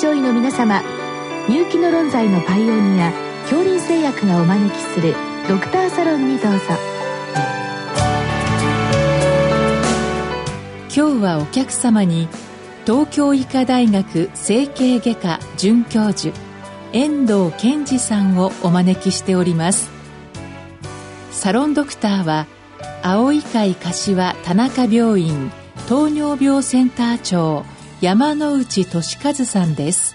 症医の皆様入気の論剤のパイオニア恐林製薬がお招きするドクターサロンにどうぞ。今日はお客様に東京医科大学整形外科准教授遠藤健二さんをお招きしております。サロンドクターは青い会柏田中病院糖尿病センター長山内俊和さんです。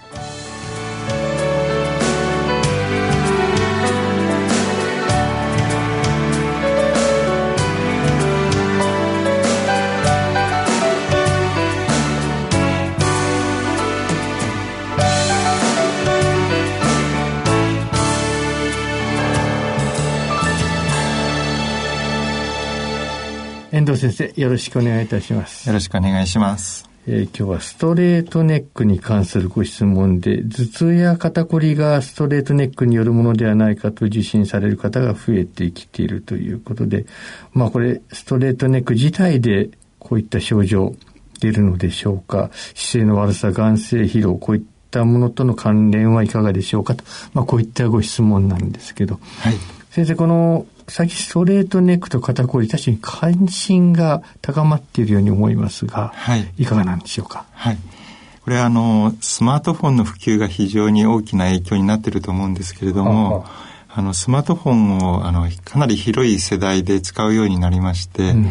遠藤先生よろしくお願いいたします。よろしくお願いしますえー、今日はストレートネックに関するご質問で、頭痛や肩こりがストレートネックによるものではないかと受診される方が増えてきているということで、まあこれ、ストレートネック自体でこういった症状出るのでしょうか？姿勢の悪さ、眼性疲労、こういったものとの関連はいかがでしょうかと、まあこういったご質問なんですけど、はい、先生、この最近ストレートネックと肩こり、確かに関心が高まっているように思いますが、はい、いかがなんでしょうか？はい。これはあの、スマートフォンの普及が非常に大きな影響になっていると思うんですけれども、あの、スマートフォンを、あの、かなり広い世代で使うようになりまして、うん、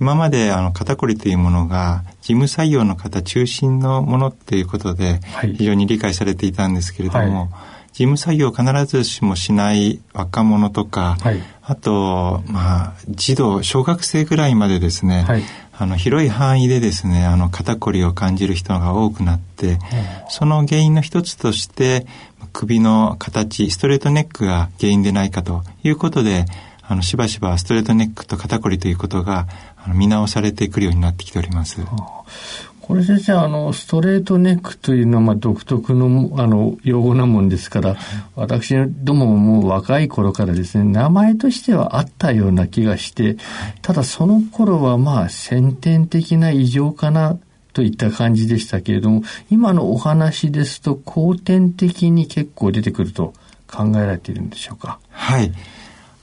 今まであの肩こりというものが事務採用の方中心のものっていうことで非常に理解されていたんですけれども、はい事務作業を必ずしもしない若者とか、はい、あと、まあ、児童、小学生ぐらいまでですね、はい、あの、広い範囲でですね、あの、肩こりを感じる人が多くなって、その原因の一つとして、首の形、ストレートネックが原因でないかということで、あの、しばしばストレートネックと肩こりということが、あの見直されてくるようになってきております。これ先生、あの、ストレートネックというのは、まあ、独特の、あの、用語なもんですから、私どももう若い頃からですね、名前としてはあったような気がして、ただその頃は、まあ、先天的な異常かな、といった感じでしたけれども、今のお話ですと、後天的に結構出てくると考えられているんでしょうか？はい。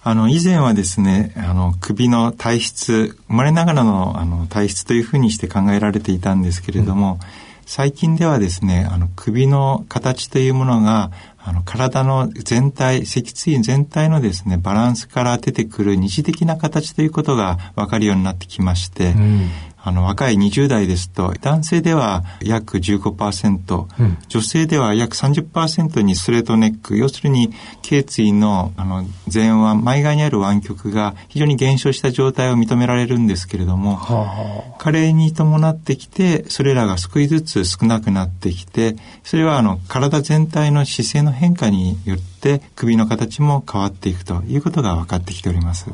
あの、以前はですね、あの、首の体質、生まれながらのあの体質というふうにして考えられていたんですけれども、うん、最近ではですね、あの、首の形というものが、あの、体の全体、脊椎全体のですね、バランスから出てくる二次的な形ということが分かるようになってきまして、うん、あの、若い20代ですと、男性では約15%、うん、女性では約30%にストレートネック、要するに、頸椎の、あの、前腕、前側にある湾曲が非常に減少した状態を認められるんですけれども、はあ、加齢に伴ってきて、それらが少しずつ少なくなってきて、それは、あの、体全体の姿勢の変化によって、首の形も変わっていくということが分かってきております。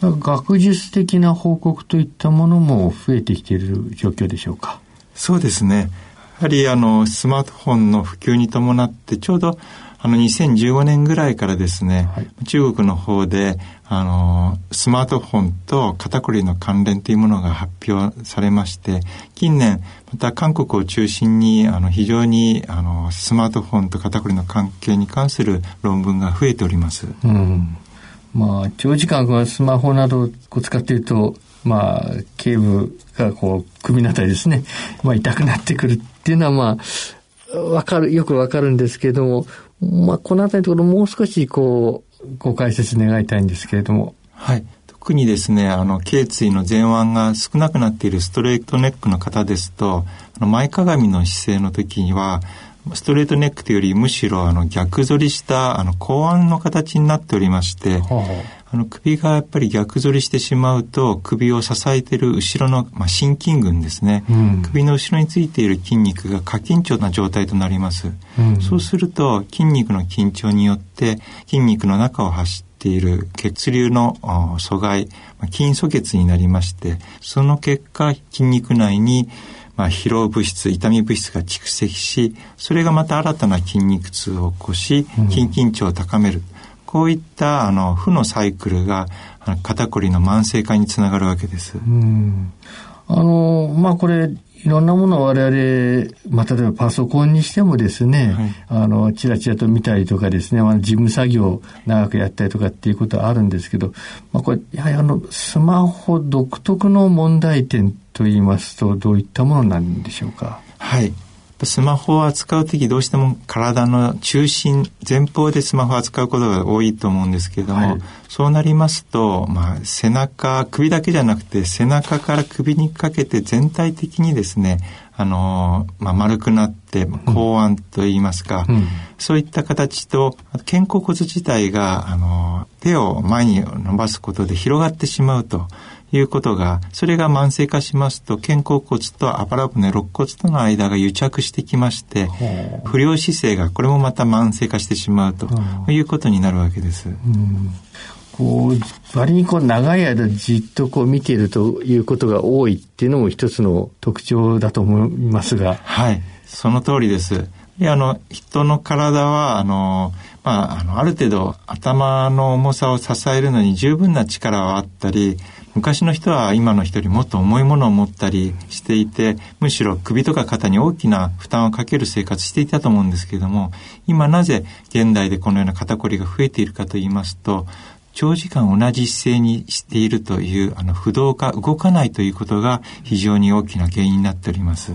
学術的な報告といったものも増えてきている状況でしょうか？そうですね。やはりあのスマートフォンの普及に伴ってちょうどあの2015年ぐらいからですね、はい、中国の方であのスマートフォンと肩こりの関連というものが発表されまして近年また韓国を中心にあの非常にあのスマートフォンと肩こりの関係に関する論文が増えております。うん。まあ、長時間スマホなどを使っていると、まあ、頸部がこう、首のあたりですね、まあ、痛くなってくるっていうのは、まあ、わかる、よくわかるんですけれども、まあ、このあたりのところもう少し、こう、ご解説願いたいんですけれども。はい。特にですね、あの、頸椎の前腕が少なくなっているストレートネックの方ですと、あの前かがみの姿勢の時には、ストレートネックというよりむしろあの逆反りしたあの後腕の形になっておりまして、はあ、あの首がやっぱり逆反りしてしまうと首を支えている後ろの、まあ、心筋群ですね、うん、首の後ろについている筋肉が過緊張な状態となります、うん、そうすると筋肉の緊張によって筋肉の中を走っている血流の阻害筋阻血になりましてその結果筋肉内にまあ、疲労物質痛み物質が蓄積しそれがまた新たな筋肉痛を起こし筋緊張を高める、うん、こういったあの負のサイクルが肩こりの慢性化につながるわけです。うんあのまあこれいろんなものを我々、まあ、例えばパソコンにしてもですね、はい、あの、チラチラと見たりとかですね、まあ、事務作業を長くやったりとかっていうことはあるんですけど、まあ、これ、やはりあの、スマホ独特の問題点といいますと、どういったものなんでしょうか？はい。スマホを扱う時どうしても体の中心前方でスマホを扱うことが多いと思うんですけれども、はい、そうなりますと、まあ、背中首だけじゃなくて背中から首にかけて全体的にですねあの、まあ、丸くなって後腕といいますか、うん、そういった形と肩甲骨自体があの手を前に伸ばすことで広がってしまうということが、それが慢性化しますと、肩甲骨とあばら骨、肋骨との間が癒着してきまして、不良姿勢がこれもまた慢性化してしまうということになるわけです。うんこう、割にこう長い間じっとこう見ているということが多いっていうのも一つの特徴だと思いますが。はい、その通りです。であの、人の体は、あの、まあ、あの、ある程度頭の重さを支えるのに十分な力はあったり、昔の人は今の人よりもっと重いものを持ったりしていてむしろ首とか肩に大きな負担をかける生活していたと思うんですけれども今なぜ現代でこのような肩こりが増えているかと言いますと長時間同じ姿勢にしているというあの不動化動かないということが非常に大きな原因になっております。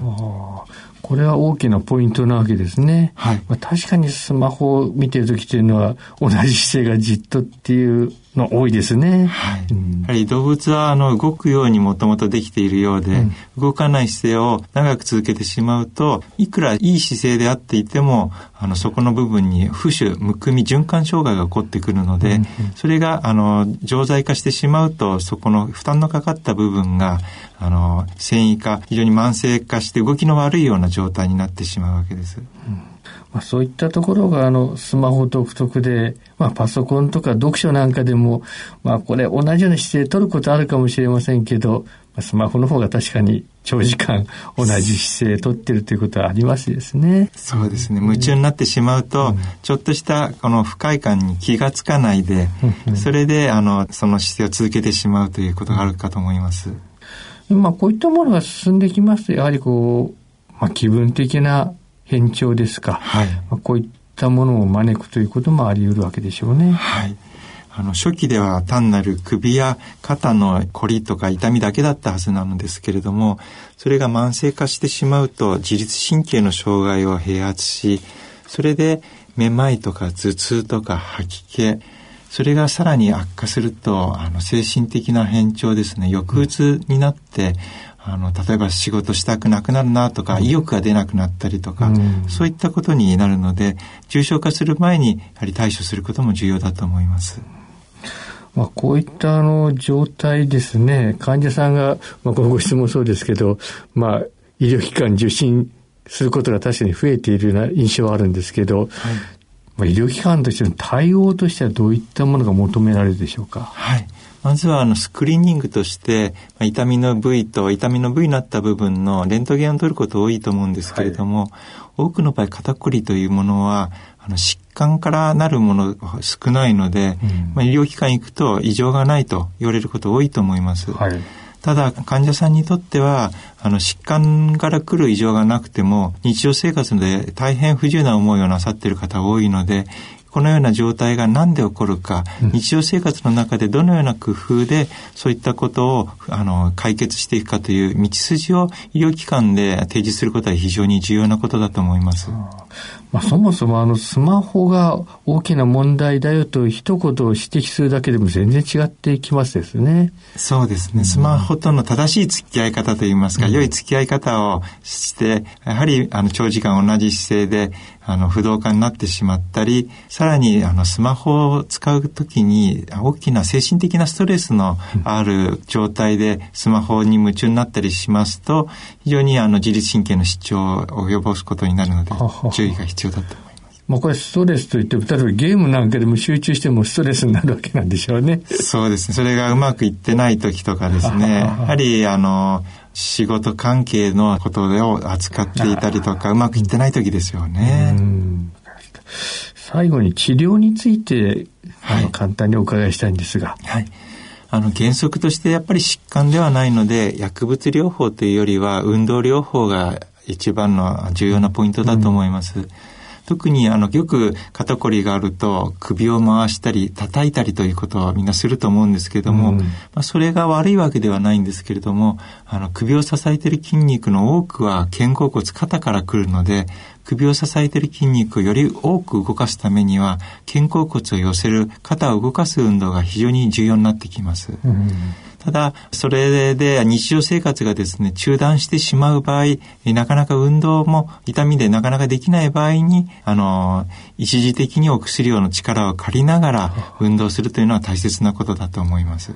これは大きなポイントなわけですね。はい。まあ、確かにスマホを見てる時というのは同じ姿勢がじっとっていうの多いですね。はい。うん、やはり動物はあの動くようにもともとできているようで、うん、動かない姿勢を長く続けてしまうと、いくらいい姿勢であっていても、あのそこの部分に浮腫、むくみ、循環障害が起こってくるので、うん、それがあの常在化してしまうと、そこの負担のかかった部分があの繊維化、非常に慢性化して動きの悪いような状態になってしまうわけです。うんまあ、そういったところがあのスマホ独特で、まあ、パソコンとか読書なんかでも、まあ、これ同じような姿勢取ることあるかもしれませんけど、まあ、スマホの方が確かに長時間同じ姿勢取ってるということはありますですね。そうですね。夢中になってしまうと、うん、ちょっとしたこの不快感に気がつかないで、それであのその姿勢を続けてしまうということがあるかと思います。まあ、こういったものが進んできますと、やはりこう、まあ、気分的な変調ですか、はい。まあ、こういったものを招くということもあり得るわけでしょうね。はい。あの初期では単なる首や肩のこりとか痛みだけだったはずなのですけれどもそれが慢性化してしまうと自律神経の障害を併発しそれでめまいとか頭痛とか吐き気それがさらに悪化するとあの精神的な変調ですね抑うつになって、あの例えば仕事したくなくなるなとか、意欲が出なくなったりとか、うん、そういったことになるので重症化する前にやはり対処することも重要だと思います。まあ、こういったあの状態ですね。患者さんが、まあ、このご質問そうですけど、まあ、医療機関受診することが確かに増えているような印象はあるんですけど、はいまあ、医療機関としての対応としてはどういったものが求められるでしょうか？はいまずはあのスクリーニングとして、まあ、痛みの部位と痛みの部位になった部分のレントゲンを取ること多いと思うんですけれども、はい、多くの場合肩こりというものはあの疾患からなるもの少ないので、うん、まあ、医療機関行くと異常がないと言われること多いと思います。はいただ患者さんにとってはあの疾患から来る異常がなくても日常生活で大変不自由な思いをなさっている方多いのでこのような状態が何で起こるか、うん、日常生活の中でどのような工夫でそういったことをあの解決していくかという道筋を医療機関で提示することは非常に重要なことだと思います。まあ、そもそもあのスマホが大きな問題だよと一言を指摘するだけでも全然違ってきますですね。そうですね。スマホとの正しい付き合い方といいますか、うん、良い付き合い方をして、やはりあの長時間同じ姿勢であの不動化になってしまったり、さらにあのスマホを使うときに大きな精神的なストレスのある状態でスマホに夢中になったりしますと、非常にあの自律神経の失調を及ぼすことになるので、注意が必要だと思います。まあこれストレスといっても、例えばゲームなんかでも集中してもストレスになるわけなんでしょうね。そうですね。それがうまくいってない時とかですね。やはり、あの、仕事関係のことを扱っていたりとか、うまくいってない時ですよね。最後に治療について、はい、簡単にお伺いしたいんですが。はい。あの原則としてやっぱり疾患ではないので薬物療法というよりは運動療法が一番の重要なポイントだと思います。うん特にあのよく肩こりがあると首を回したり叩いたりということはみんなすると思うんですけれども、うん、まあ、それが悪いわけではないんですけれどもあの首を支えている筋肉の多くは肩甲骨肩から来るので首を支えている筋肉をより多く動かすためには肩甲骨を寄せる肩を動かす運動が非常に重要になってきます。うんただ、それで日常生活がですね、中断してしまう場合、なかなか運動も痛みでなかなかできない場合に、あの、一時的にお薬用の力を借りながら運動するというのは大切なことだと思います。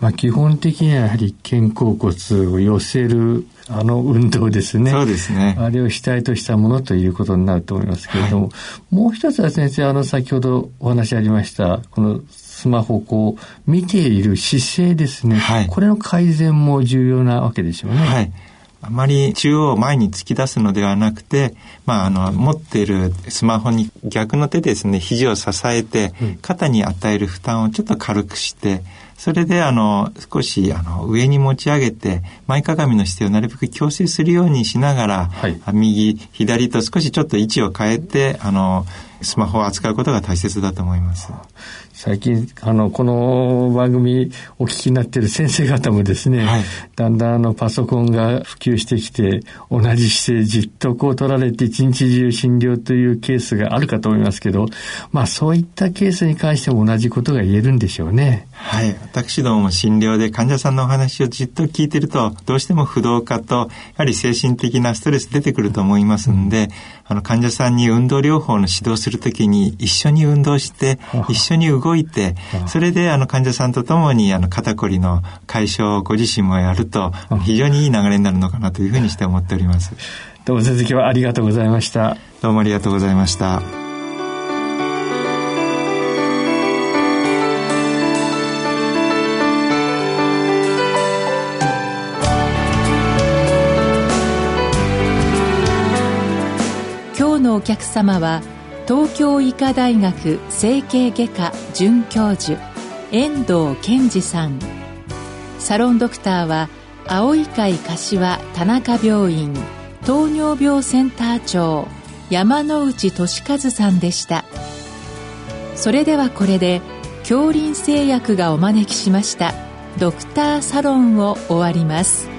まあ、基本的にはやはり肩甲骨を寄せるあの運動ですね。そうですね。あれを主体としたものということになると思いますけれども、はい、もう一つは先生、あの、先ほどお話ありました、このスマホをこう見ている姿勢ですね、はい、これの改善も重要なわけでしょうね。はい。あまり中央を前に突き出すのではなくて、まあ、あの、持っているスマホに逆の手ですね、肘を支えて、肩に与える負担をちょっと軽くして、それで、あの、少し、あの、上に持ち上げて、前かがみの姿勢をなるべく矯正するようにしながら、はい、右、左と少しちょっと位置を変えて、あの、スマホを扱うことが大切だと思います。最近、あの、この番組お聞きになっている先生方もですね、はい、だんだんあのパソコンが普及してきて、同じ姿勢じっとこう取られて一日中診療というケースがあるかと思いますけど、まあそういったケースに関しても同じことが言えるんでしょうね。はい。私どもも診療で患者さんのお話をじっと聞いてると、どうしても不動化と、やはり精神的なストレス出てくると思いますんで、うん、あの患者さんに運動療法の指導するときに一緒に運動して、一緒に動いて、それであの患者さんとともにあの肩こりの解消をご自身もやると非常にいい流れになるのかなというふうにして思っております。どうも先生今日はありがとうございました。どうもありがとうございました。今日のお客様は東京医科大学整形外科准教授遠藤健二さん。サロンドクターは青い会柏田中病院。糖尿病センター長山内俊和さんでした。それではこれで恐林製薬がお招きしましたドクターサロンを終わります。